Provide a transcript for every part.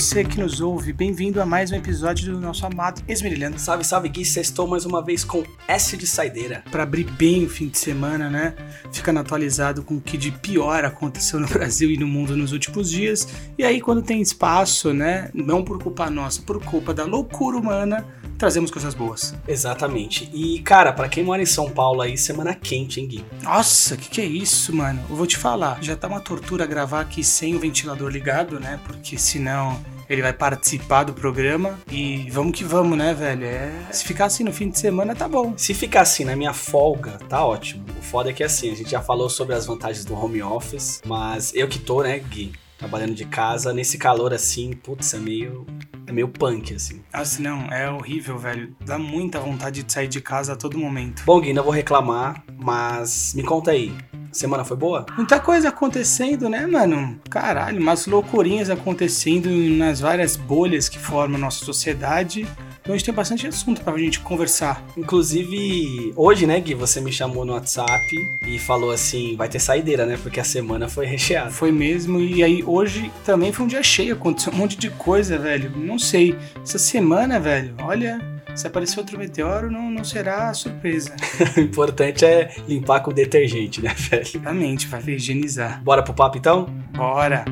você que nos ouve, bem-vindo a mais um episódio do nosso amado Esmerilhando. Salve, salve, Gui, sextou mais uma vez com S de saideira. Para abrir bem o fim de semana, né? Ficando atualizado com o que de pior aconteceu no Brasil e no mundo nos últimos dias. E aí, quando tem espaço, né? Não por culpa nossa, por culpa da loucura humana, trazemos coisas boas. Exatamente. E, cara, para quem mora em São Paulo aí, semana quente, hein, Gui? Nossa, que que é isso, mano? Eu vou te falar, já tá uma tortura gravar aqui sem o ventilador ligado, né? Porque senão ele vai participar do programa e vamos que vamos, né, velho? É... Se ficar assim no fim de semana, tá bom. Se ficar assim na minha folga, tá ótimo. O foda é que assim, a gente já falou sobre as vantagens do home office, mas eu que tô, né, Gui, trabalhando de casa, nesse calor assim, putz, é meio. É meio punk, assim. Assim, não, é horrível, velho. Dá muita vontade de sair de casa a todo momento. Bom, Gui, não vou reclamar, mas me conta aí. Semana foi boa? Muita coisa acontecendo, né, mano? Caralho, umas loucurinhas acontecendo nas várias bolhas que formam a nossa sociedade. Então a gente tem bastante assunto pra gente conversar. Inclusive, hoje, né, Gui, você me chamou no WhatsApp e falou assim: vai ter saideira, né? Porque a semana foi recheada. Foi mesmo, e aí hoje também foi um dia cheio, aconteceu um monte de coisa, velho. Não sei. Essa semana, velho, olha. Se aparecer outro meteoro, não, não será surpresa. o importante é limpar com detergente, né, velho? Exatamente, vai higienizar. Bora pro papo então? Bora!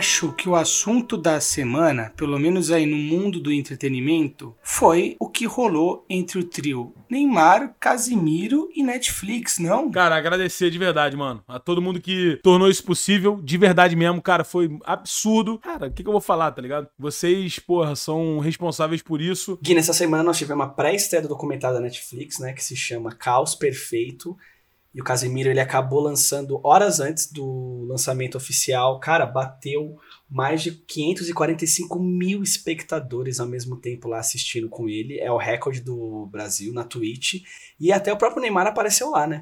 Acho que o assunto da semana, pelo menos aí no mundo do entretenimento, foi o que rolou entre o trio Neymar, Casimiro e Netflix, não? Cara, agradecer de verdade, mano. A todo mundo que tornou isso possível, de verdade mesmo, cara, foi absurdo. Cara, o que, que eu vou falar, tá ligado? Vocês, porra, são responsáveis por isso. Gui, nessa semana nós tivemos uma pré-estreia do documentário da Netflix, né, que se chama Caos Perfeito. E o Casemiro ele acabou lançando horas antes do lançamento oficial. Cara, bateu mais de 545 mil espectadores ao mesmo tempo lá assistindo com ele. É o recorde do Brasil na Twitch. E até o próprio Neymar apareceu lá, né?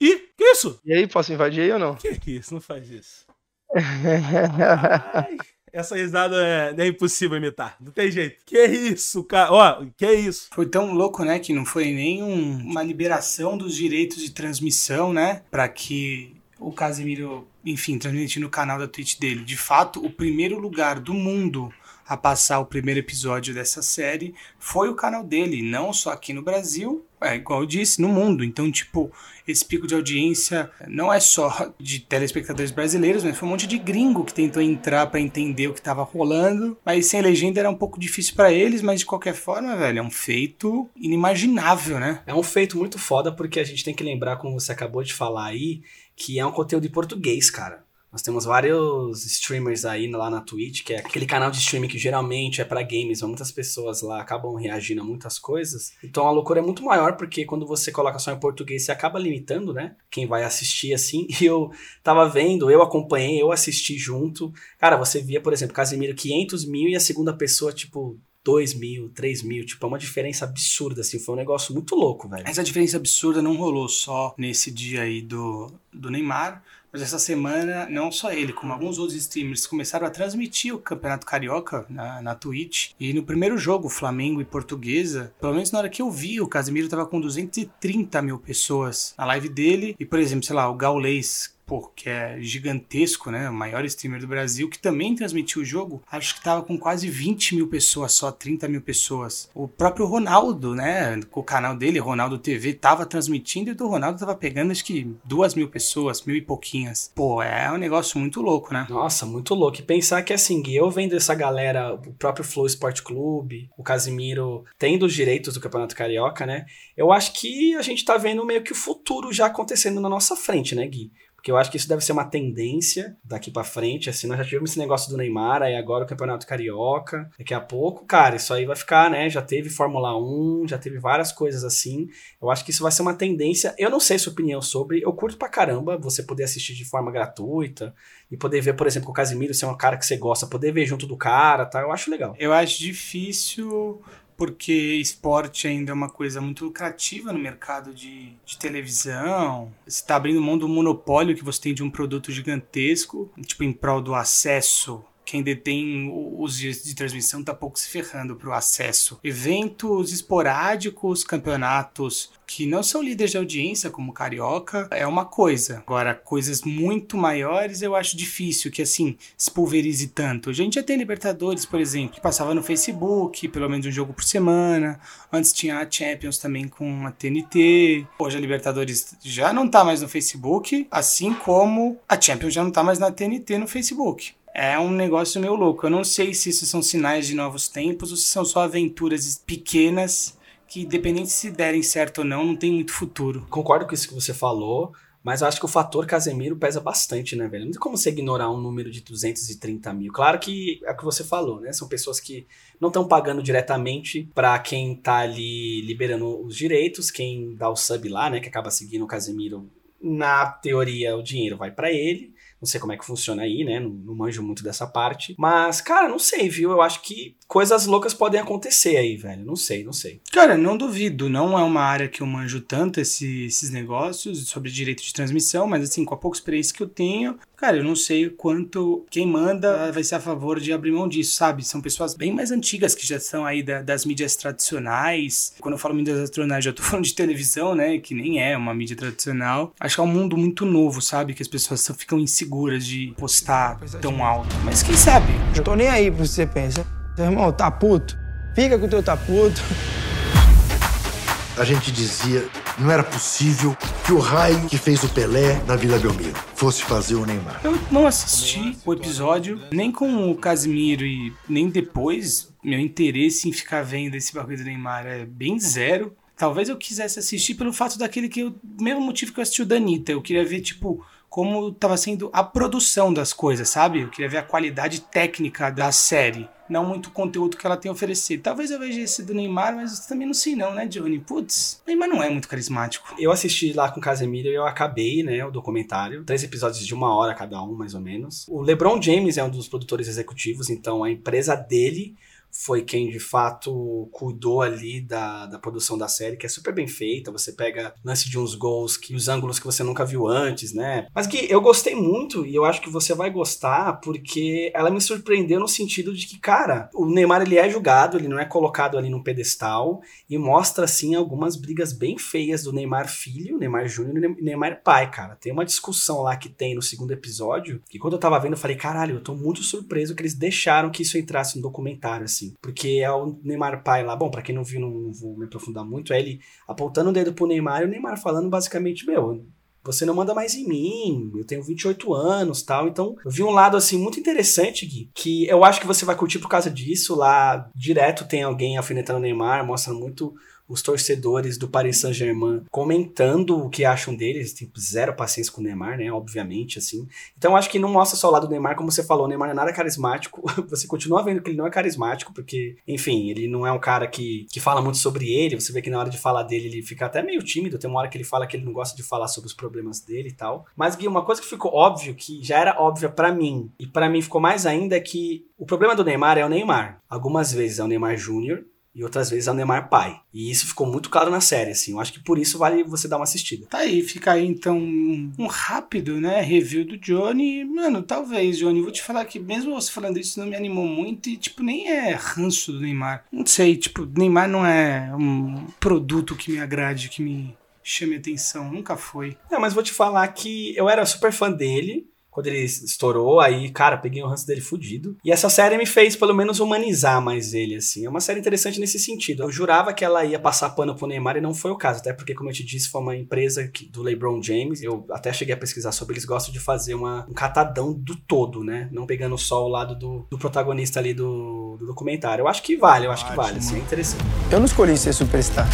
Ih, que isso? E aí, posso invadir aí ou não? Que que isso? Não faz isso. Ai, essa risada é, é impossível imitar. Não tem jeito. Que isso, cara? Ó, que isso? Foi tão louco, né, que não foi nem um- uma liberação dos direitos de transmissão, né, Pra que o Casimiro, enfim, transmitir no canal da Twitch dele. De fato, o primeiro lugar do mundo a passar o primeiro episódio dessa série foi o canal dele, não só aqui no Brasil, é igual eu disse, no mundo. Então, tipo, esse pico de audiência não é só de telespectadores brasileiros, mas foi um monte de gringo que tentou entrar pra entender o que tava rolando, mas sem legenda era um pouco difícil pra eles, mas de qualquer forma, velho, é um feito inimaginável, né? É um feito muito foda porque a gente tem que lembrar, como você acabou de falar aí, que é um conteúdo em português, cara. Nós temos vários streamers aí lá na Twitch, que é aquele canal de streaming que geralmente é pra games, mas muitas pessoas lá acabam reagindo a muitas coisas. Então a loucura é muito maior, porque quando você coloca só em português, você acaba limitando, né? Quem vai assistir assim. E eu tava vendo, eu acompanhei, eu assisti junto. Cara, você via, por exemplo, Casimiro 500 mil e a segunda pessoa, tipo, 2 mil, 3 mil. Tipo, é uma diferença absurda, assim. Foi um negócio muito louco, velho. Essa diferença absurda não rolou só nesse dia aí do, do Neymar, mas essa semana, não só ele, como alguns outros streamers começaram a transmitir o Campeonato Carioca na, na Twitch. E no primeiro jogo, Flamengo e Portuguesa, pelo menos na hora que eu vi, o Casemiro tava com 230 mil pessoas na live dele. E, por exemplo, sei lá, o Gaulês, pô, que é gigantesco, né? O maior streamer do Brasil, que também transmitiu o jogo, acho que tava com quase 20 mil pessoas, só 30 mil pessoas. O próprio Ronaldo, né? Com o canal dele, Ronaldo TV, tava transmitindo e o do Ronaldo tava pegando acho que duas mil pessoas, mil e pouquinhas. Pô, é um negócio muito louco, né? Nossa, muito louco. E pensar que assim, eu vendo essa galera, o próprio Flow Sport Clube, o Casimiro tendo os direitos do Campeonato Carioca, né? Eu acho que a gente tá vendo meio que o futuro já acontecendo na nossa frente, né, Gui? Porque eu acho que isso deve ser uma tendência daqui pra frente. Assim, nós já tivemos esse negócio do Neymar, aí agora o Campeonato Carioca. Daqui a pouco, cara, isso aí vai ficar, né? Já teve Fórmula 1, já teve várias coisas assim. Eu acho que isso vai ser uma tendência. Eu não sei sua opinião sobre. Eu curto pra caramba você poder assistir de forma gratuita e poder ver, por exemplo, o Casimiro ser um cara que você gosta, poder ver junto do cara, tá? Eu acho legal. Eu acho difícil porque esporte ainda é uma coisa muito lucrativa no mercado de, de televisão. Você está abrindo mão do monopólio que você tem de um produto gigantesco, tipo, em prol do acesso, quem detém os dias de transmissão tá pouco se ferrando pro acesso. Eventos esporádicos, campeonatos que não são líderes de audiência, como Carioca, é uma coisa. Agora, coisas muito maiores eu acho difícil que, assim, se pulverize tanto. A gente já tem Libertadores, por exemplo, que passava no Facebook, pelo menos um jogo por semana. Antes tinha a Champions também com a TNT. Hoje a Libertadores já não tá mais no Facebook, assim como a Champions já não tá mais na TNT no Facebook. É um negócio meio louco. Eu não sei se isso são sinais de novos tempos ou se são só aventuras pequenas que, independente se derem certo ou não, não tem muito futuro. Concordo com isso que você falou. Mas eu acho que o fator Casemiro pesa bastante, né, velho? Não tem como você ignorar um número de 230 mil. Claro que é o que você falou, né? São pessoas que não estão pagando diretamente para quem tá ali liberando os direitos, quem dá o sub lá, né? Que acaba seguindo o Casemiro. Na teoria, o dinheiro vai para ele. Não sei como é que funciona aí, né? Não, não, manjo muito dessa parte. Mas, cara, não sei, viu? Eu acho que coisas loucas podem acontecer aí, velho. Não sei, não sei. Cara, não duvido. Não é uma área que eu manjo tanto esse, esses negócios sobre direito de transmissão, mas assim, com a pouca experiência que eu tenho, cara, eu não sei quanto quem manda vai ser a favor de abrir mão disso, sabe? São pessoas bem mais antigas que já estão aí da, das mídias tradicionais. Quando eu falo mídias tradicionais, já tô falando de televisão, né? Que nem é uma mídia tradicional. Acho que é um mundo muito novo, sabe? Que as pessoas só ficam inseguras seguras de postar tão alto. Mas quem sabe? Eu tô nem aí que você pensa. Seu irmão, tá puto? Fica com o teu tá puto. A gente dizia não era possível que o raio que fez o Pelé na Vila Belmiro fosse fazer o Neymar. Eu não assisti o episódio, nem com o Casimiro e nem depois. Meu interesse em ficar vendo esse bagulho do Neymar é bem zero. Talvez eu quisesse assistir pelo fato daquele que eu. Mesmo motivo que eu assisti o Danita. Eu queria ver, tipo, como estava sendo a produção das coisas, sabe? Eu queria ver a qualidade técnica da série, não muito o conteúdo que ela tem a oferecer. Talvez eu veja esse do Neymar, mas também não sei não, né, Johnny? Putz, Neymar não é muito carismático. Eu assisti lá com Casemiro e eu acabei, né, o documentário. Três episódios de uma hora cada um, mais ou menos. O LeBron James é um dos produtores executivos, então a empresa dele foi quem de fato cuidou ali da, da produção da série, que é super bem feita. Você pega lance de uns gols, que os ângulos que você nunca viu antes, né? Mas que eu gostei muito e eu acho que você vai gostar porque ela me surpreendeu no sentido de que, cara, o Neymar ele é julgado, ele não é colocado ali num pedestal e mostra assim algumas brigas bem feias do Neymar filho, Neymar Júnior e Neymar pai, cara. Tem uma discussão lá que tem no segundo episódio que quando eu tava vendo eu falei, caralho, eu tô muito surpreso que eles deixaram que isso entrasse no documentário assim assim. Porque é o Neymar pai lá, bom, para quem não viu, não vou me aprofundar muito, é ele apontando o dedo pro Neymar e o Neymar falando basicamente, meu, você não manda mais em mim, eu tenho 28 anos tal. Então, eu vi um lado assim muito interessante, Gui, que eu acho que você vai curtir por causa disso. Lá direto tem alguém alfinetando o Neymar, mostra muito os torcedores do Paris Saint-Germain comentando o que acham deles, tipo, zero paciência com o Neymar, né? Obviamente, assim. Então acho que não mostra só o lado do Neymar, como você falou, o Neymar não é nada carismático. você continua vendo que ele não é carismático, porque, enfim, ele não é um cara que, que fala muito sobre ele. Você vê que na hora de falar dele, ele fica até meio tímido. Tem uma hora que ele fala que ele não gosta de falar sobre os problemas dele e tal. Mas, Gui, uma coisa que ficou óbvio, que já era óbvia para mim, e para mim ficou mais ainda, é que o problema do Neymar é o Neymar. Algumas vezes é o Neymar Júnior, e outras vezes é o Neymar pai. E isso ficou muito claro na série, assim. Eu acho que por isso vale você dar uma assistida. Tá aí, fica aí então um rápido, né, review do Johnny. Mano, talvez, Johnny, vou te falar que mesmo você falando isso não me animou muito e, tipo, nem é ranço do Neymar. Não sei, tipo, Neymar não é um produto que me agrade, que me chame atenção. Nunca foi. Não, mas vou te falar que eu era super fã dele quando ele estourou, aí, cara, peguei o ranço dele fudido. E essa série me fez, pelo menos, humanizar mais ele, assim. É uma série interessante nesse sentido. Eu jurava que ela ia passar pano pro Neymar e não foi o caso. Até porque, como eu te disse, foi uma empresa que, do LeBron James. Eu até cheguei a pesquisar sobre eles gostam de fazer uma, um catadão do todo, né? Não pegando só o lado do, do protagonista ali do, do, documentário. Eu acho que vale, eu acho que vale, assim, é interessante. Eu não escolhi ser superstar.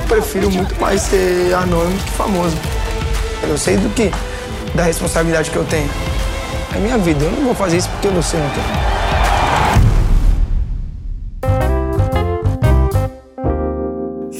Eu prefiro muito mais ser anônimo que famoso. Eu sei do que da responsabilidade que eu tenho. É minha vida, eu não vou fazer isso porque você não quer.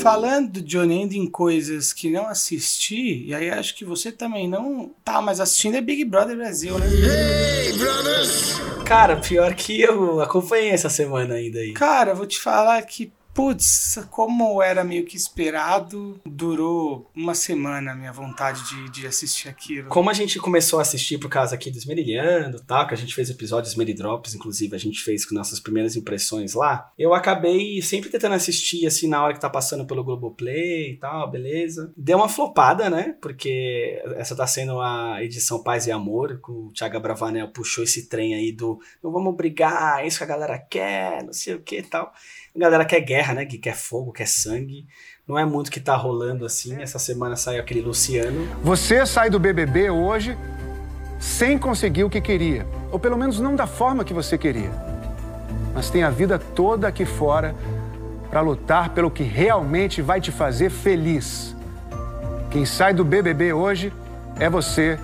Falando do Johnny End em coisas que não assisti, e aí acho que você também não tá mais assistindo, é Big Brother Brasil, né? Hey, brothers! Cara, pior que eu acompanhei essa semana ainda aí. Cara, vou te falar que putz, como era meio que esperado, durou uma semana a minha vontade de, de assistir aquilo. Como a gente começou a assistir por causa aqui do Esmerilhando, tá? Que a gente fez episódios Drops, inclusive a gente fez com nossas primeiras impressões lá. Eu acabei sempre tentando assistir assim na hora que tá passando pelo Globoplay e tal, beleza. Deu uma flopada, né? Porque essa tá sendo a edição Paz e Amor, com o Thiago Bravanel puxou esse trem aí do não vamos brigar, é isso que a galera quer, não sei o que e tal. A galera quer guerra, né? Que quer fogo, quer sangue. Não é muito que tá rolando assim. Essa semana saiu aquele Luciano. Você sai do BBB hoje sem conseguir o que queria. Ou pelo menos não da forma que você queria. Mas tem a vida toda aqui fora para lutar pelo que realmente vai te fazer feliz. Quem sai do BBB hoje é você,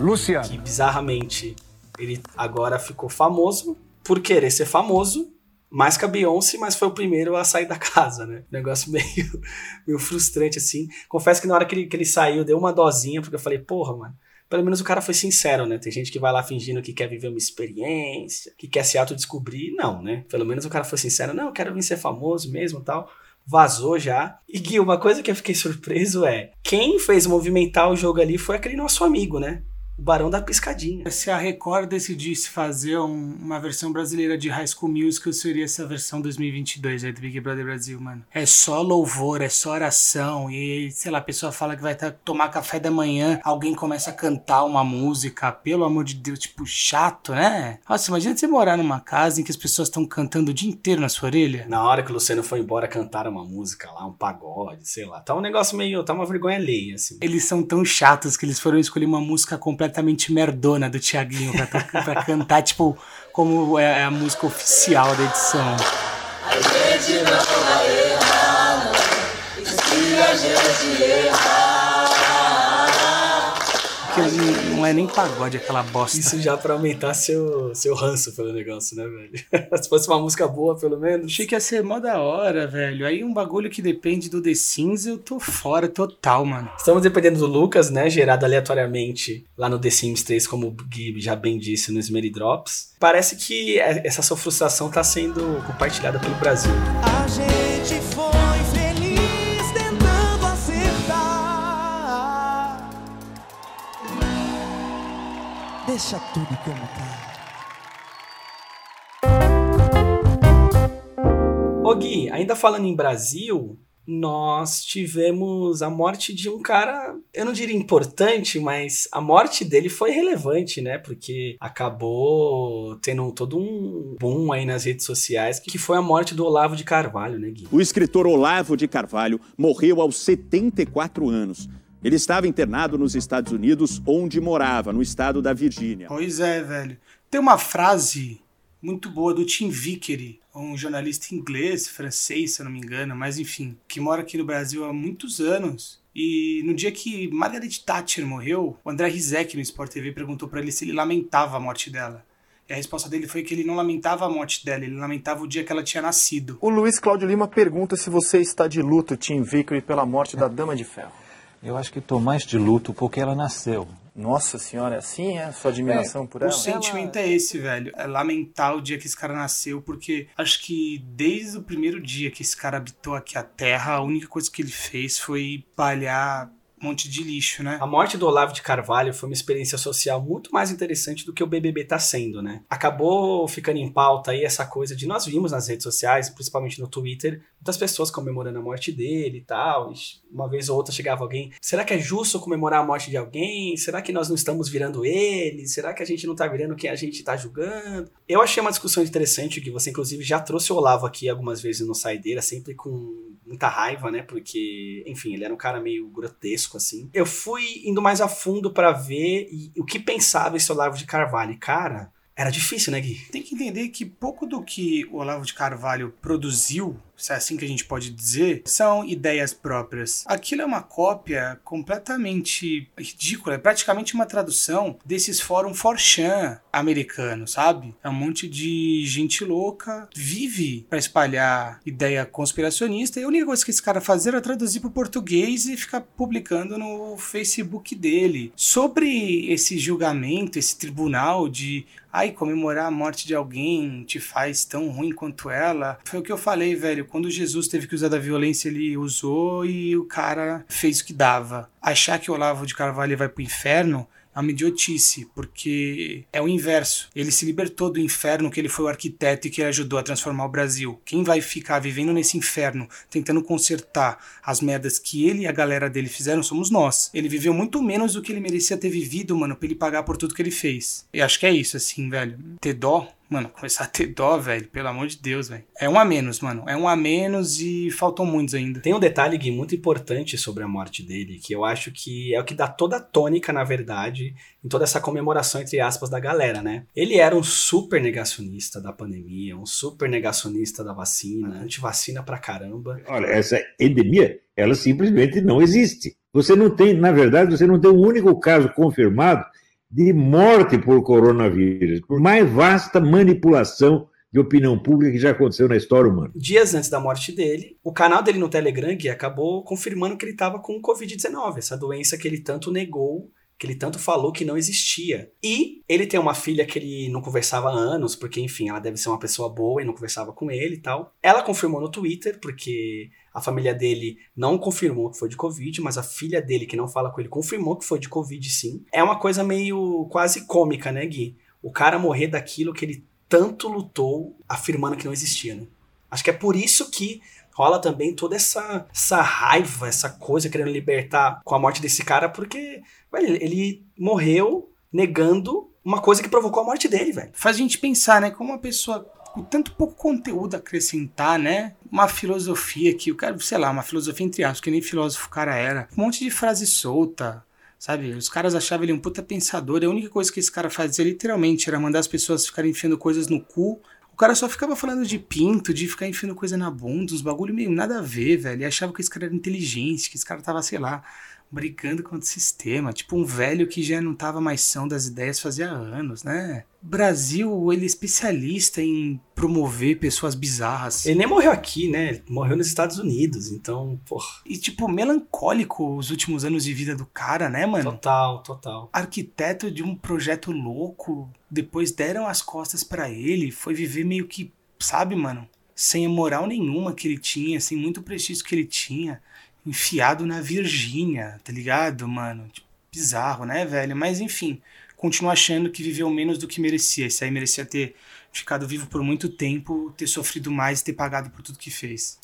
Luciano. Que bizarramente ele agora ficou famoso por querer ser famoso mais que a Beyoncé, mas foi o primeiro a sair da casa, né? Negócio meio, meio frustrante, assim. Confesso que na hora que ele, que ele saiu, deu uma dosinha, porque eu falei, porra, mano. Pelo menos o cara foi sincero, né? Tem gente que vai lá fingindo que quer viver uma experiência, que quer se autodescobrir. Não, né? Pelo menos o cara foi sincero. Não, eu quero vir ser famoso mesmo tal. Vazou já. E Gui, uma coisa que eu fiquei surpreso é: quem fez movimentar o jogo ali foi aquele nosso amigo, né? O Barão da Piscadinha. Se a Record decidisse fazer um, uma versão brasileira de High School Musical, seria essa versão 2022 aí do Big Brother Brasil, mano. É só louvor, é só oração. E, sei lá, a pessoa fala que vai tá, tomar café da manhã, alguém começa a cantar uma música, pelo amor de Deus, tipo, chato, né? Nossa, imagina você morar numa casa em que as pessoas estão cantando o dia inteiro na sua orelha. Na hora que o Luciano foi embora, cantaram uma música lá, um pagode, sei lá. Tá um negócio meio. tá uma vergonha alheia, assim. Eles são tão chatos que eles foram escolher uma música completa completamente merdona do Tiaguinho pra, pra cantar, tipo, como é a música oficial da edição. A gente não vai errar, não. Se a gente errar que não é nem pagode aquela bosta. Isso já pra aumentar seu, seu ranço pelo negócio, né, velho? Se fosse uma música boa, pelo menos. Achei que ia ser mó da hora, velho. Aí um bagulho que depende do The Sims, eu tô fora total, mano. Estamos dependendo do Lucas, né? Gerado aleatoriamente lá no The Sims 3, como o Gui já bem disse no Smery Drops. Parece que essa sua frustração tá sendo compartilhada pelo Brasil. A gente Deixa tudo como tá. Ô Gui, ainda falando em Brasil, nós tivemos a morte de um cara, eu não diria importante, mas a morte dele foi relevante, né? Porque acabou tendo todo um boom aí nas redes sociais, que foi a morte do Olavo de Carvalho, né, Gui? O escritor Olavo de Carvalho morreu aos 74 anos. Ele estava internado nos Estados Unidos, onde morava, no estado da Virgínia. Pois é, velho. Tem uma frase muito boa do Tim Vickery, um jornalista inglês, francês, se eu não me engano, mas enfim, que mora aqui no Brasil há muitos anos. E no dia que Margaret Thatcher morreu, o André Rizek no Sport TV perguntou para ele se ele lamentava a morte dela. E a resposta dele foi que ele não lamentava a morte dela, ele lamentava o dia que ela tinha nascido. O Luiz Cláudio Lima pergunta se você está de luto, Tim Vickery, pela morte da Dama de Ferro. Eu acho que estou mais de luto porque ela nasceu. Nossa senhora, é assim é? Sua admiração é, por ela? O sentimento ela... é esse, velho. É lamentar o dia que esse cara nasceu, porque acho que desde o primeiro dia que esse cara habitou aqui a Terra, a única coisa que ele fez foi palhar monte de lixo, né? A morte do Olavo de Carvalho foi uma experiência social muito mais interessante do que o BBB tá sendo, né? Acabou ficando em pauta aí essa coisa de nós vimos nas redes sociais, principalmente no Twitter, muitas pessoas comemorando a morte dele e tal. Uma vez ou outra chegava alguém, será que é justo comemorar a morte de alguém? Será que nós não estamos virando ele? Será que a gente não tá virando quem a gente tá julgando? Eu achei uma discussão interessante que você inclusive já trouxe o Olavo aqui algumas vezes no Saideira, sempre com muita raiva, né? Porque, enfim, ele era um cara meio grotesco, assim. Eu fui indo mais a fundo para ver o que pensava esse Olavo de Carvalho. cara, era difícil, né, Gui? Tem que entender que pouco do que o Olavo de Carvalho produziu se é assim que a gente pode dizer, são ideias próprias. Aquilo é uma cópia completamente ridícula, é praticamente uma tradução desses fóruns forchan americanos, sabe? É um monte de gente louca, vive para espalhar ideia conspiracionista e a única coisa que esse cara fazia era traduzir para português e ficar publicando no Facebook dele. Sobre esse julgamento, esse tribunal de ai, comemorar a morte de alguém te faz tão ruim quanto ela, foi o que eu falei, velho, quando Jesus teve que usar da violência, ele usou e o cara fez o que dava. Achar que o Olavo de Carvalho vai pro inferno é uma idiotice, porque é o inverso. Ele se libertou do inferno que ele foi o arquiteto e que ajudou a transformar o Brasil. Quem vai ficar vivendo nesse inferno, tentando consertar as merdas que ele e a galera dele fizeram, somos nós. Ele viveu muito menos do que ele merecia ter vivido, mano, pra ele pagar por tudo que ele fez. E acho que é isso, assim, velho. Ter dó Mano, começar a ter dó, velho, pelo amor de Deus, velho. É um a menos, mano. É um a menos e faltam muitos ainda. Tem um detalhe, Gui, muito importante sobre a morte dele, que eu acho que é o que dá toda a tônica, na verdade, em toda essa comemoração, entre aspas, da galera, né? Ele era um super negacionista da pandemia, um super negacionista da vacina, antivacina pra caramba. Olha, essa endemia, ela simplesmente não existe. Você não tem, na verdade, você não tem um único caso confirmado de morte por coronavírus, por mais vasta manipulação de opinião pública que já aconteceu na história humana. Dias antes da morte dele, o canal dele no Telegram Gui, acabou confirmando que ele estava com Covid-19, essa doença que ele tanto negou, que ele tanto falou que não existia. E ele tem uma filha que ele não conversava há anos, porque, enfim, ela deve ser uma pessoa boa e não conversava com ele e tal. Ela confirmou no Twitter, porque a família dele não confirmou que foi de Covid, mas a filha dele, que não fala com ele, confirmou que foi de Covid sim. É uma coisa meio quase cômica, né, Gui? O cara morrer daquilo que ele tanto lutou, afirmando que não existia, né? Acho que é por isso que rola também toda essa, essa raiva, essa coisa querendo libertar com a morte desse cara, porque velho, ele morreu negando uma coisa que provocou a morte dele, velho. Faz a gente pensar, né? Como uma pessoa com tanto pouco conteúdo a acrescentar, né? Uma filosofia que o cara, sei lá, uma filosofia entre aspas, que nem filósofo o cara era. Um monte de frase solta, sabe? Os caras achavam ele um puta pensador. E a única coisa que esse cara fazia literalmente era mandar as pessoas ficarem enfiando coisas no cu. O cara só ficava falando de pinto, de ficar enfiando coisa na bunda, uns bagulho meio nada a ver, velho. E achava que esse cara era inteligente, que esse cara tava, sei lá, brigando contra o sistema. Tipo um velho que já não tava mais são das ideias fazia anos, né? Brasil, ele é especialista em promover pessoas bizarras. Ele nem morreu aqui, né? Ele morreu nos Estados Unidos, então, porra. E, tipo, melancólico os últimos anos de vida do cara, né, mano? Total, total. Arquiteto de um projeto louco, depois deram as costas para ele, foi viver meio que, sabe, mano? Sem a moral nenhuma que ele tinha, sem muito prestígio que ele tinha. Enfiado na Virgínia, tá ligado, mano? Tipo, bizarro, né, velho? Mas enfim continua achando que viveu menos do que merecia. Esse aí merecia ter ficado vivo por muito tempo, ter sofrido mais e ter pagado por tudo que fez.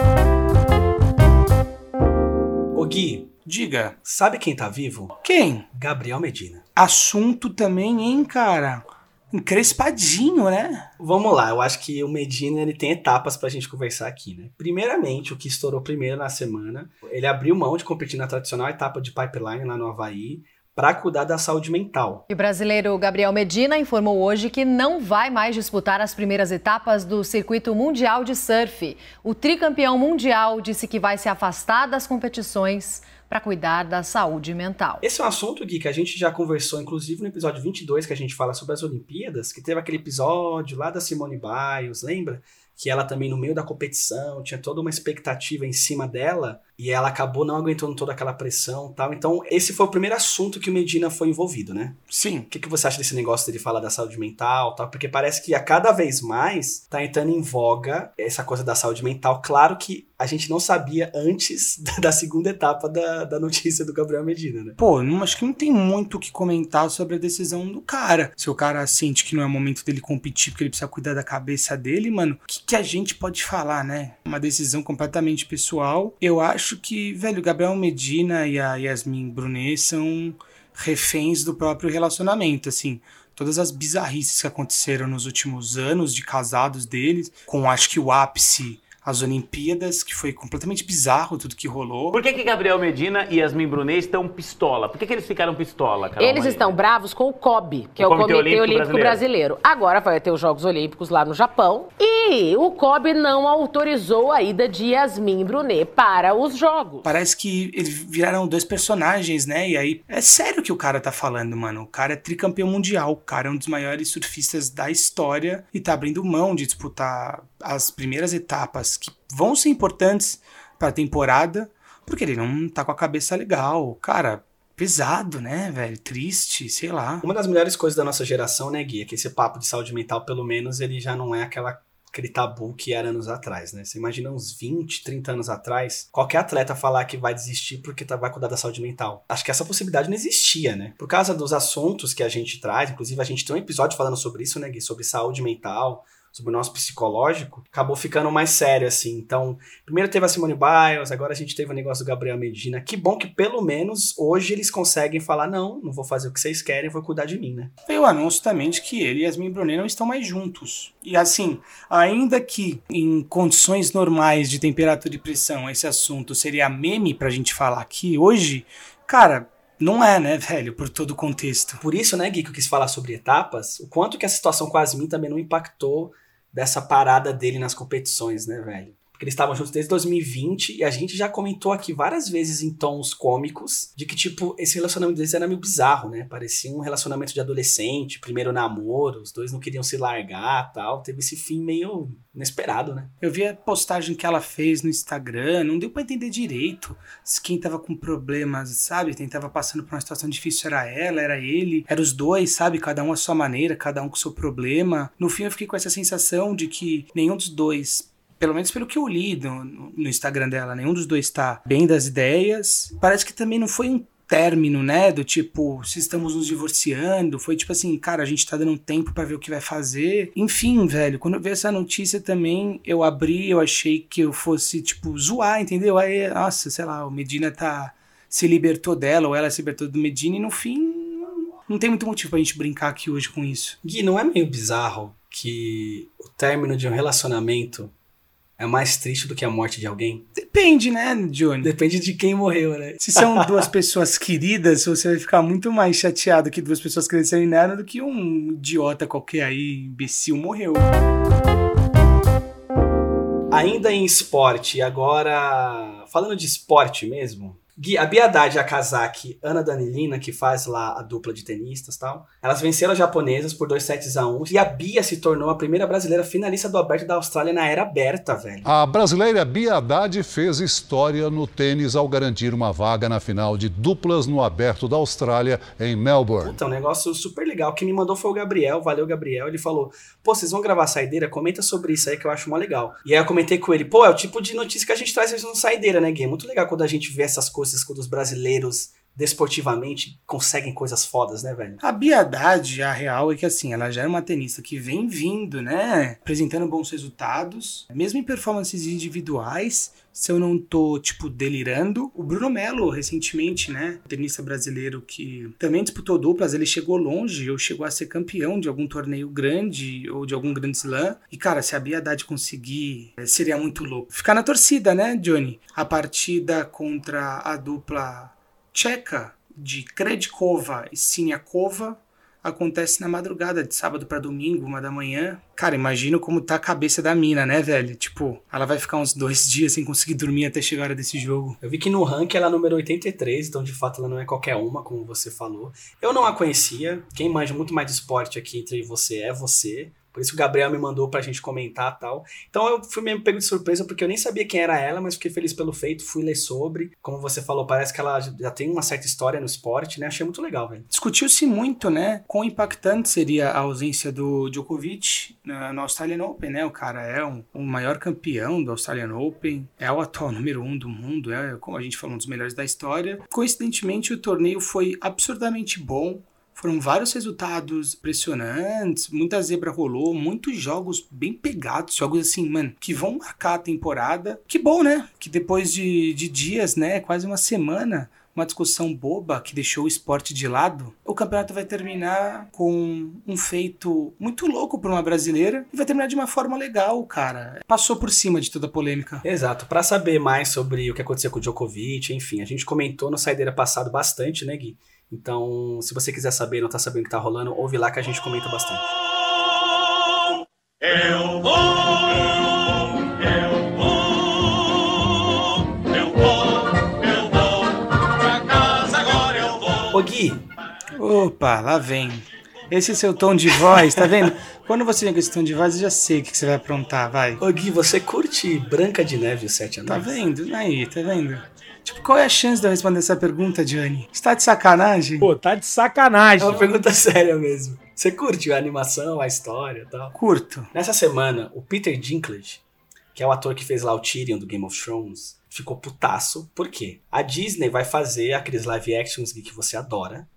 Ô Gui, diga. Sabe quem tá vivo? Quem? Gabriel Medina. Assunto também, hein, cara? Encrespadinho, né? Vamos lá, eu acho que o Medina ele tem etapas pra gente conversar aqui, né? Primeiramente, o que estourou primeiro na semana, ele abriu mão de competir na tradicional etapa de pipeline lá no Havaí, para cuidar da saúde mental. E o brasileiro Gabriel Medina informou hoje que não vai mais disputar as primeiras etapas do circuito mundial de surf. O tricampeão mundial disse que vai se afastar das competições para cuidar da saúde mental. Esse é um assunto, Gui, que a gente já conversou, inclusive no episódio 22, que a gente fala sobre as Olimpíadas, que teve aquele episódio lá da Simone Biles, lembra? Que ela também, no meio da competição, tinha toda uma expectativa em cima dela e ela acabou não aguentando toda aquela pressão tal. Então, esse foi o primeiro assunto que o Medina foi envolvido, né? Sim. O que, que você acha desse negócio dele falar da saúde mental tal? Porque parece que a cada vez mais tá entrando em voga essa coisa da saúde mental. Claro que a gente não sabia antes da segunda etapa da, da notícia do Gabriel Medina, né? Pô, não, acho que não tem muito o que comentar sobre a decisão do cara. Se o cara sente que não é o momento dele competir porque ele precisa cuidar da cabeça dele, mano, que, que a gente pode falar, né? Uma decisão completamente pessoal. Eu acho que, velho, Gabriel Medina e a Yasmin Brunet são reféns do próprio relacionamento, assim. Todas as bizarrices que aconteceram nos últimos anos de casados deles, com acho que o ápice as Olimpíadas, que foi completamente bizarro tudo que rolou. Por que, que Gabriel Medina e Yasmin Brunet estão pistola? Por que, que eles ficaram pistola, Carol Eles Maria? estão bravos com o COB, que o é o Comitê, Comitê Olímpico, Olímpico Brasileiro. Brasileiro. Agora vai ter os Jogos Olímpicos lá no Japão e o COB não autorizou a ida de Yasmin Brunet para os Jogos. Parece que eles viraram dois personagens, né? E aí é sério que o cara tá falando, mano. O cara é tricampeão mundial, o cara é um dos maiores surfistas da história e tá abrindo mão de disputar as primeiras etapas que vão ser importantes para a temporada, porque ele não tá com a cabeça legal. Cara, pesado, né, velho? Triste, sei lá. Uma das melhores coisas da nossa geração, né, Gui, é que esse papo de saúde mental, pelo menos, ele já não é aquela aquele tabu que era anos atrás, né? Você imagina uns 20, 30 anos atrás, qualquer atleta falar que vai desistir porque tá, vai cuidar da saúde mental. Acho que essa possibilidade não existia, né? Por causa dos assuntos que a gente traz, inclusive a gente tem um episódio falando sobre isso, né, Gui? Sobre saúde mental, sobre o nosso psicológico, acabou ficando mais sério, assim. Então, primeiro teve a Simone Biles, agora a gente teve o negócio do Gabriel Medina. Que bom que pelo menos hoje eles conseguem falar: não, não vou fazer o que vocês querem, vou cuidar de mim, né? Veio o anúncio também de que ele e Yasmin Brunet não estão mais juntos. E assim, ainda que em condições normais de temperatura e pressão esse assunto seria meme pra gente falar aqui, hoje, cara, não é, né, velho, por todo o contexto. Por isso, né, Gui, que eu quis falar sobre etapas, o quanto que a situação com a Asmin também não impactou dessa parada dele nas competições, né, velho? Porque eles estavam juntos desde 2020 e a gente já comentou aqui várias vezes em tons cômicos de que, tipo, esse relacionamento deles era meio bizarro, né? Parecia um relacionamento de adolescente, primeiro namoro, os dois não queriam se largar tal. Teve esse fim meio inesperado, né? Eu vi a postagem que ela fez no Instagram, não deu para entender direito se quem tava com problemas, sabe? Quem tava passando por uma situação difícil era ela, era ele, era os dois, sabe? Cada um à sua maneira, cada um com o seu problema. No fim eu fiquei com essa sensação de que nenhum dos dois pelo menos pelo que eu li no, no Instagram dela, nenhum dos dois tá bem das ideias. Parece que também não foi um término, né? Do tipo, se estamos nos divorciando, foi tipo assim, cara, a gente tá dando um tempo para ver o que vai fazer. Enfim, velho, quando eu vi essa notícia também, eu abri, eu achei que eu fosse, tipo, zoar, entendeu? Aí, nossa, sei lá, o Medina tá. se libertou dela, ou ela se libertou do Medina, e no fim. Não tem muito motivo pra gente brincar aqui hoje com isso. Gui, não é meio bizarro que o término de um relacionamento é mais triste do que a morte de alguém? Depende, né, Johnny? Depende de quem morreu, né? Se são duas pessoas queridas, você vai ficar muito mais chateado que duas pessoas cresceram em nada do que um idiota qualquer aí, imbecil, morreu. Ainda em esporte, agora falando de esporte mesmo, Gui, a Biadade, a Kazaki, Ana Danilina, que faz lá a dupla de tenistas e tal, elas venceram as japonesas por 2 sets a 1 e a Bia se tornou a primeira brasileira finalista do Aberto da Austrália na era aberta, velho. A brasileira Bia Haddad fez história no tênis ao garantir uma vaga na final de duplas no Aberto da Austrália em Melbourne. Puta, um negócio super legal. Quem me mandou foi o Gabriel, valeu Gabriel. Ele falou: pô, vocês vão gravar saideira? Comenta sobre isso aí que eu acho mó legal. E aí eu comentei com ele: pô, é o tipo de notícia que a gente traz no saideira, né, Gui? É muito legal quando a gente vê essas coisas quando os brasileiros desportivamente conseguem coisas fodas, né, velho? A biadade, a real, é que assim, ela já é uma tenista que vem vindo, né? Apresentando bons resultados, mesmo em performances individuais. Se eu não tô, tipo, delirando. O Bruno Melo, recentemente, né? Tenista brasileiro que também disputou duplas, ele chegou longe, ou chegou a ser campeão de algum torneio grande, ou de algum grande slam. E, cara, se a Biadade conseguir, seria muito louco. Ficar na torcida, né, Johnny? A partida contra a dupla tcheca de Kredkova e Siniakova acontece na madrugada de sábado para domingo, uma da manhã. Cara, imagino como tá a cabeça da mina, né, velho? Tipo, ela vai ficar uns dois dias sem conseguir dormir até chegar a hora desse jogo. Eu vi que no ranking ela é número 83, então de fato ela não é qualquer uma, como você falou. Eu não a conhecia. Quem manja muito mais de esporte aqui entre você é você. Por isso o Gabriel me mandou pra gente comentar tal. Então eu fui meio pego de surpresa porque eu nem sabia quem era ela, mas fiquei feliz pelo feito, fui ler sobre. Como você falou, parece que ela já tem uma certa história no esporte, né? Achei muito legal, velho. Discutiu-se muito, né? Quão impactante seria a ausência do Djokovic no Australian Open, né? O cara é um, o maior campeão do Australian Open, é o atual número um do mundo, é, como a gente falou, um dos melhores da história. Coincidentemente, o torneio foi absurdamente bom. Foram vários resultados impressionantes, muita zebra rolou, muitos jogos bem pegados, jogos assim, mano, que vão marcar a temporada. Que bom, né? Que depois de, de dias, né, quase uma semana, uma discussão boba que deixou o esporte de lado, o campeonato vai terminar com um feito muito louco para uma brasileira e vai terminar de uma forma legal, cara. Passou por cima de toda a polêmica. Exato. Para saber mais sobre o que aconteceu com o Djokovic, enfim, a gente comentou no Saideira passado bastante, né, Gui? Então, se você quiser saber, não tá sabendo o que tá rolando, ouve lá que a gente comenta bastante. Eu vou, eu vou, eu vou. Ô Gui. Opa, lá vem. Esse seu tom de voz, tá vendo? Quando você vem com esse tom de voz, eu já sei o que você vai aprontar, vai. Ô Gui, você curte Branca de Neve e Sete Anões? Tá vendo? Aí, tá vendo? Tipo, qual é a chance de eu responder essa pergunta, Johnny? Você tá de sacanagem? Pô, tá de sacanagem. É uma pergunta séria mesmo. Você curte a animação, a história e tal? Curto. Nessa semana, o Peter Dinklage, que é o ator que fez lá o Tyrion do Game of Thrones, ficou putaço. Por quê? A Disney vai fazer aqueles live actions que você adora,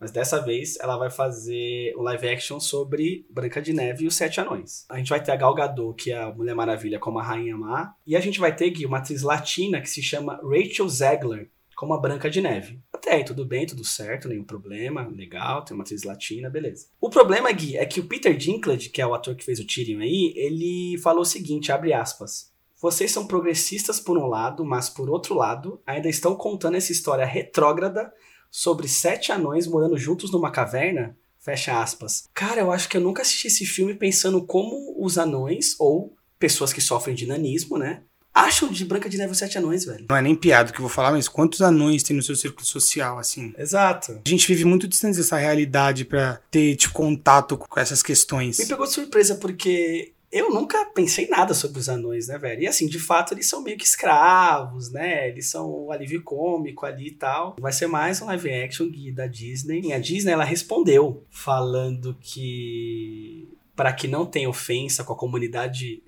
mas dessa vez ela vai fazer um live action sobre Branca de Neve e os Sete Anões. A gente vai ter a Gal Gadot, que é a Mulher Maravilha, como a Rainha Má. E a gente vai ter, Gui, uma atriz latina que se chama Rachel Zegler, como a Branca de Neve. Até aí, tudo bem, tudo certo, nenhum problema, legal, tem uma atriz latina, beleza. O problema, Gui, é que o Peter Dinklage, que é o ator que fez o Tyrion aí, ele falou o seguinte, abre aspas, vocês são progressistas por um lado, mas por outro lado, ainda estão contando essa história retrógrada sobre sete anões morando juntos numa caverna? Fecha aspas. Cara, eu acho que eu nunca assisti esse filme pensando como os anões, ou pessoas que sofrem de nanismo, né? Acham de Branca de Neve os Sete Anões, velho. Não é nem piada que eu vou falar, mas quantos anões tem no seu círculo social, assim? Exato. A gente vive muito distante dessa realidade para ter, tipo, contato com essas questões. Me pegou de surpresa porque eu nunca pensei nada sobre os anões, né, velho? E assim, de fato, eles são meio que escravos, né? Eles são o alívio cômico ali e tal. Vai ser mais um live action da Disney. E a Disney, ela respondeu falando que para que não tenha ofensa com a comunidade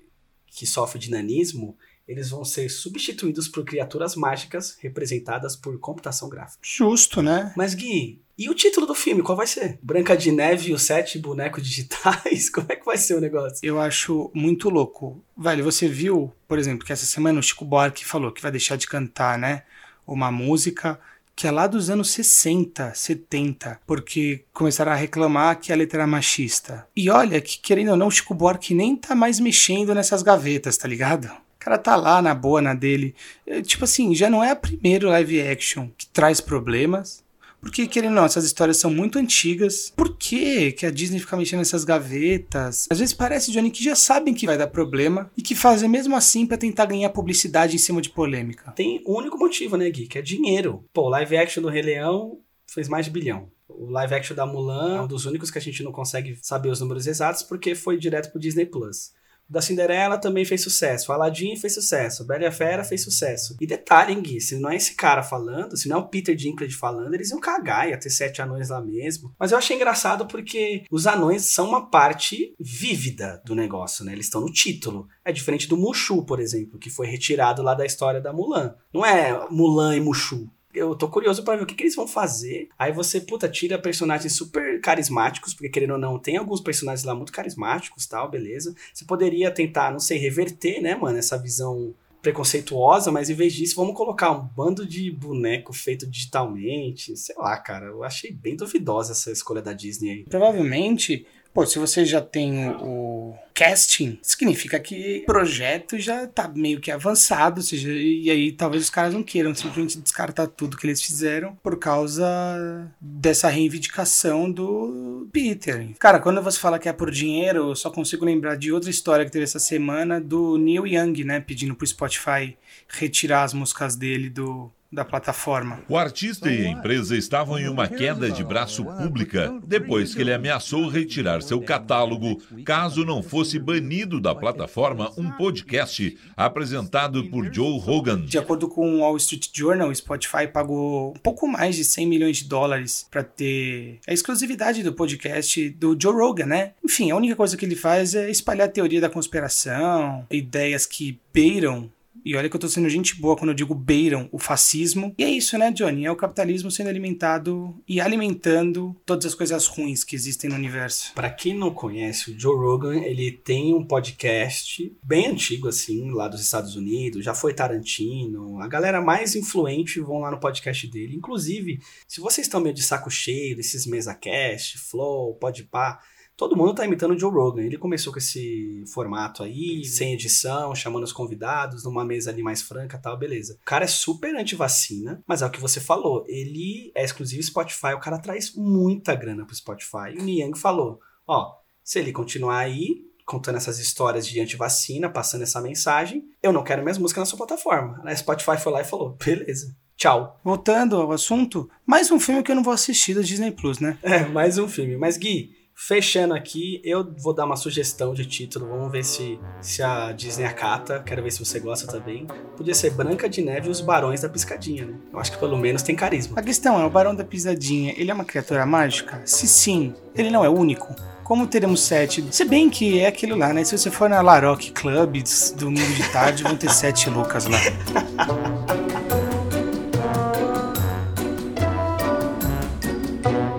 que sofre de nanismo, eles vão ser substituídos por criaturas mágicas representadas por computação gráfica. Justo, né? Mas Gui, e o título do filme, qual vai ser? Branca de Neve e os sete bonecos digitais? Como é que vai ser o negócio? Eu acho muito louco. Velho, você viu, por exemplo, que essa semana o Chico Buarque falou que vai deixar de cantar, né? Uma música que é lá dos anos 60, 70, porque começaram a reclamar que a letra era machista. E olha que, querendo ou não, o Chico Buarque nem tá mais mexendo nessas gavetas, tá ligado? Cara tá lá na boa, na dele. É, tipo assim, já não é a primeira live action que traz problemas. Porque, querendo ou não, essas histórias são muito antigas. Por que, que a Disney fica mexendo nessas gavetas? Às vezes parece, Johnny, que já sabem que vai dar problema e que fazem mesmo assim para tentar ganhar publicidade em cima de polêmica. Tem um único motivo, né, Gui? Que é dinheiro. Pô, live action do Rei Leão fez mais de bilhão. O live action da Mulan é um dos únicos que a gente não consegue saber os números exatos porque foi direto pro Disney Plus da Cinderela também fez sucesso. Aladdin fez sucesso. Bela e a Fera fez sucesso. E detalhe, Gui, se não é esse cara falando, se não é o Peter Dinklage falando, eles iam cagar, ia ter sete anões lá mesmo. Mas eu achei engraçado porque os anões são uma parte vívida do negócio, né? Eles estão no título. É diferente do Mushu, por exemplo, que foi retirado lá da história da Mulan. Não é Mulan e Mushu eu tô curioso para ver o que, que, eles vão fazer. Aí você, puta, tira personagens super carismáticos, porque querendo ou não, tem alguns personagens lá muito carismáticos tal, beleza. Você poderia tentar, não sei, reverter, né, mano, essa visão preconceituosa, mas em vez disso, vamos colocar um bando de boneco feito digitalmente. Sei lá, cara, eu achei bem duvidosa essa escolha da Disney aí. Provavelmente Pô, se você já tem o, casting, significa que o projeto já tá meio que avançado, ou seja, e aí talvez os caras não queiram simplesmente descartar tudo que eles fizeram por causa dessa reivindicação do Peter. Cara, quando você fala que é por dinheiro, eu só consigo lembrar de outra história que teve essa semana do Neil Young, né, pedindo pro Spotify retirar as músicas dele do da plataforma. O artista e a empresa estavam em uma queda de braço pública depois que ele ameaçou retirar seu catálogo caso não fosse banido da plataforma um podcast apresentado por Joe Rogan. De acordo com o Wall Street Journal, o Spotify pagou um pouco mais de 100 milhões de dólares para ter a exclusividade do podcast do Joe Rogan, né? Enfim, a única coisa que ele faz é espalhar a teoria da conspiração, ideias que beiram e olha que eu tô sendo gente boa quando eu digo beiram o fascismo. E é isso, né, Johnny? É o capitalismo sendo alimentado e alimentando todas as coisas ruins que existem no universo. Para quem não conhece, o Joe Rogan, ele tem um podcast bem antigo, assim, lá dos Estados Unidos. Já foi Tarantino. A galera mais influente vão lá no podcast dele. Inclusive, se vocês estão meio de saco cheio desses mesa cast, flow, podpah todo mundo tá imitando o Joe Rogan. Ele começou com esse formato aí, sem edição, chamando os convidados, numa mesa ali mais franca tal, beleza. O cara é super anti-vacina, mas é o que você falou, ele é exclusivo Spotify, o cara traz muita grana pro Spotify. E o Niang falou, ó, se ele continuar aí, contando essas histórias de anti-vacina, passando essa mensagem, eu não quero mais música na sua plataforma. A Spotify foi lá e falou, beleza. Tchau. Voltando ao assunto, mais um filme que eu não vou assistir da Disney Plus, né? É, mais um filme. Mas, Gui, Fechando aqui, eu vou dar uma sugestão de título. Vamos ver se, se a Disney acata. Quero ver se você gosta também. Podia ser Branca de Neve e os Barões da Piscadinha, né? Eu acho que pelo menos tem carisma. A questão é, o Barão da Pisadinha, ele é uma criatura mágica? Se sim, ele não é único? Como teremos sete? Se bem que é aquilo lá, né? Se você for na Laroque Club, domingo de tarde, vão ter sete loucas lá.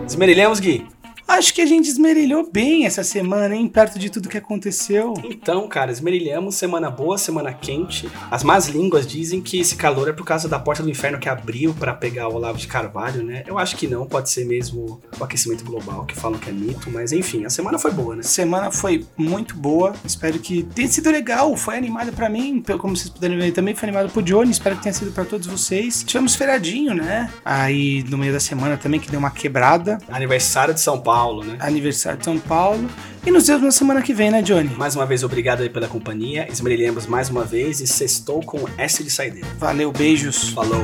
Esmerilhamos, Gui? Acho que a gente esmerilhou bem essa semana, hein? Perto de tudo que aconteceu. Então, cara, esmerilhamos. Semana boa, semana quente. As más línguas dizem que esse calor é por causa da porta do inferno que abriu para pegar o Olavo de Carvalho, né? Eu acho que não, pode ser mesmo o aquecimento global, que falam que é mito, mas enfim, a semana foi boa, né? Semana foi muito boa. Espero que tenha sido legal. Foi animada para mim, como vocês puderem ver, também foi animada pro Johnny. Espero que tenha sido para todos vocês. Tivemos feriadinho, né? Aí no meio da semana também que deu uma quebrada. Aniversário de São Paulo. Paulo, né? Aniversário de São Paulo. E nos vemos na semana que vem, né, Johnny? Mais uma vez, obrigado aí pela companhia. Esmerilhamos mais uma vez e sextou com S de saideira. Valeu, beijos. Falou.